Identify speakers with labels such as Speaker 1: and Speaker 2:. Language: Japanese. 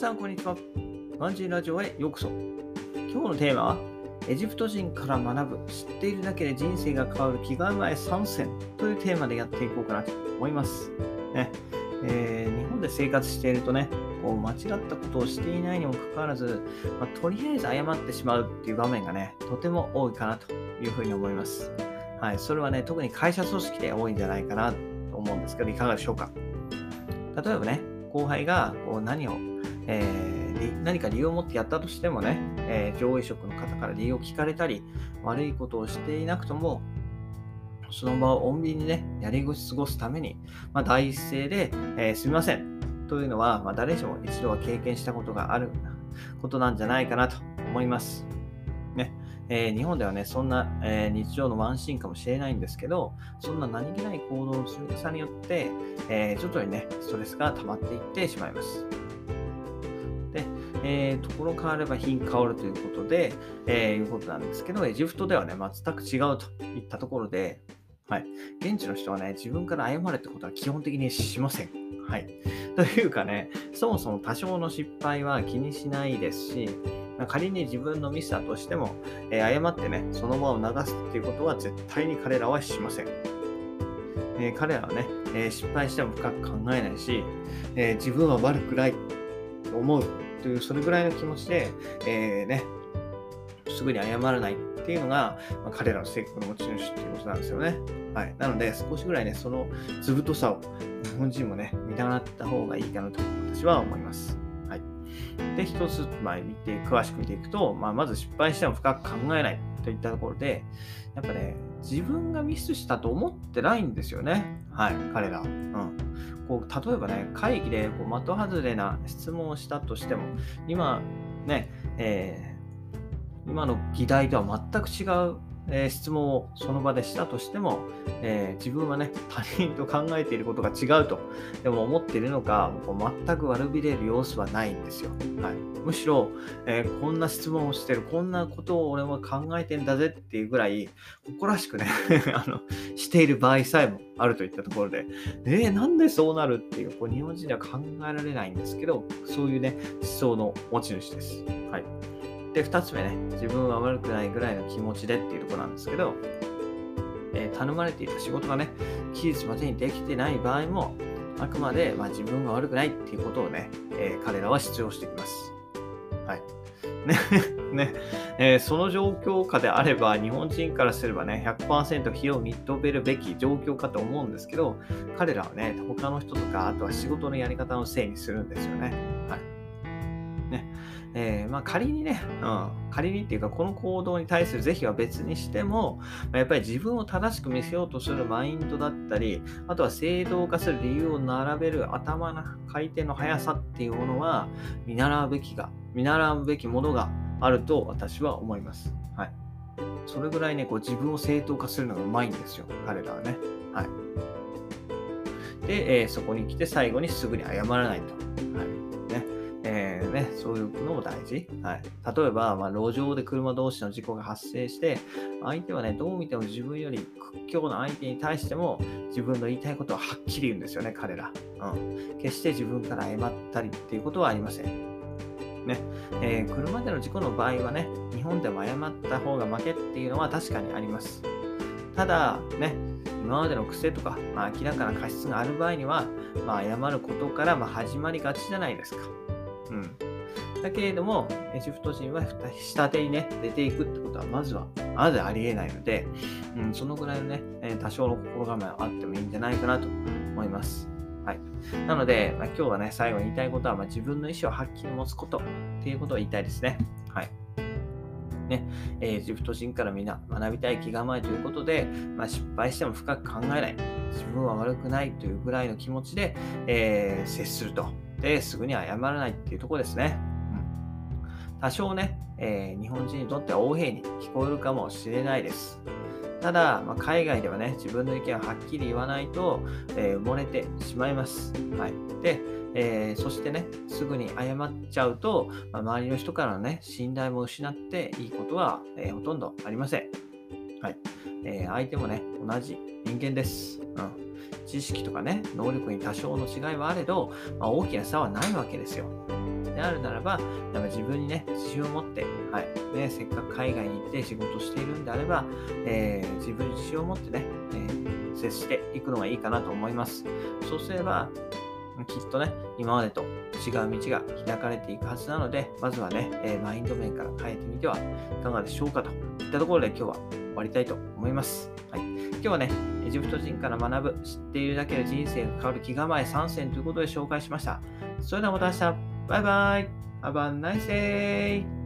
Speaker 1: さん、こんにちは。ワンジーラジオへようこそ。今日のテーマは、エジプト人から学ぶ、知っているだけで人生が変わる気構え参戦というテーマでやっていこうかなと思います。ねえー、日本で生活しているとね、こう間違ったことをしていないにもかかわらず、まあ、とりあえず謝ってしまうっていう場面がね、とても多いかなというふうに思います。はい、それはね、特に会社組織で多いんじゃないかなと思うんですけど、いかがでしょうか。例えばね、後輩がこう何を、えー、何か理由を持ってやったとしてもね、えー、上位職の方から理由を聞かれたり、悪いことをしていなくとも、その場を穏便にね、やり過ごすために、まあ、第一声で、えー、すみませんというのは、まあ、誰しも一度は経験したことがあることなんじゃないかなと思います。ねえー、日本ではね、そんな、えー、日常のワンシーンかもしれないんですけど、そんな何気ない行動の積み重ねによって、えー、徐々にね、ストレスが溜まっていってしまいます。えー、ところ変われば品変わるということで、えー、いうことなんですけど、エジプトではね、全く違うといったところで、はい。現地の人はね、自分から謝れってことは基本的にしません。はい。というかね、そもそも多少の失敗は気にしないですし、仮に自分のミスだとしても、えー、誤ってね、その場を流すっていうことは絶対に彼らはしません。えー、彼らはね、えー、失敗しても深く考えないし、え自分は悪くないと思うという、それぐらいの気持ちで、えね、すぐに謝らないっていうのが、まあ、彼らの性格の持ち主っていうことなんですよね。はい。なので、少しぐらいね、その図太さを日本人もね、見習った方がいいかなと私は思います。はい。で、一つ、まあ、見て、詳しく見ていくと、まあ、まず失敗しても深く考えないといったところで、やっぱね、自分がミスしたと思ってないんですよね。はい、彼ら。うん。こう例えばね、会議でこう的外れな質問をしたとしても、今、ね、えー、今の議題とは全く違うえー、質問をその場でしたとしても、えー、自分はね、他人と考えていることが違うとでも思っているのか、全く悪びれる様子はないんですよ。はい、むしろ、えー、こんな質問をしてる、こんなことを俺は考えてんだぜっていうぐらい、誇らしくね あの、している場合さえもあるといったところで、えー、なんでそうなるっていう、こう日本人では考えられないんですけど、そういうね、思想の持ち主です。はい。で、2つ目ね、自分は悪くないぐらいの気持ちでっていうところなんですけど、えー、頼まれていた仕事がね、期日までにできてない場合も、あくまで、まあ、自分が悪くないっていうことをね、えー、彼らは主張してきます。はい。ね ね、えー、その状況下であれば、日本人からすればね、100%非を認めるべき状況かと思うんですけど、彼らはね、他の人とか、あとは仕事のやり方のせいにするんですよね。はい。ねえー、まあ、仮にね、うん、仮にっていうか、この行動に対する是非は別にしても、ま、やっぱり自分を正しく見せようとするマインドだったり、あとは正当化する理由を並べる頭の回転の速さっていうものは、見習うべきが、見習うべきものがあると私は思います。はい。それぐらいね、こう自分を正当化するのがうまいんですよ、彼らはね。はい。で、えー、そこに来て最後にすぐに謝らないと。はい。ね、そういうのも大事。はい、例えば、まあ、路上で車同士の事故が発生して、相手はね、どう見ても自分より屈強な相手に対しても、自分の言いたいことをはっきり言うんですよね、彼ら。うん。決して自分から謝ったりっていうことはありません。ねえー、車での事故の場合はね、日本でも謝った方が負けっていうのは確かにあります。ただ、ね、今までの癖とか、まあ、明らかな過失がある場合には、まあ、謝ることから、ま始まりがちじゃないですか。うん。だけれども、エジプト人は下手にね、出ていくってことは、まずは、まずありえないので、うん、そのぐらいのね、多少の心構えはあってもいいんじゃないかなと思います。はい。なので、まあ、今日はね、最後に言いたいことは、まあ、自分の意思をはっきり持つことっていうことを言いたいですね。はい。ね、エジプト人からみんな学びたい気構えということで、まあ、失敗しても深く考えない。自分は悪くないというぐらいの気持ちで、えー、接すると。で、すぐに謝らないっていうとこですね。多少ね、えー、日本人にとっては横柄に聞こえるかもしれないです。ただ、まあ、海外ではね、自分の意見をはっきり言わないと、えー、埋もれてしまいます。はい。で、えー、そしてね、すぐに謝っちゃうと、まあ、周りの人からのね、信頼も失っていいことは、えー、ほとんどありません。はい。え相手もね、同じ人間です。うん。知識とかね、能力に多少の違いはあれど、まあ、大きな差はないわけですよ。であるならば、やっぱ自分にね、自信を持って、はい、ね、せっかく海外に行って仕事しているんであれば、えー、自分に自信を持ってね、えー、接していくのがいいかなと思います。そうすれば、きっとね、今までと違う道が開かれていくはずなので、まずはね、えー、マインド面から変えてみてはいかがでしょうかといったところで今日は終わりたいと思います。はい、今日はね、エジプト人から学ぶ、知っているだけで人生が変わる気構え3選ということで紹介しました。それではまた明日、バイバイ !Have a nice day!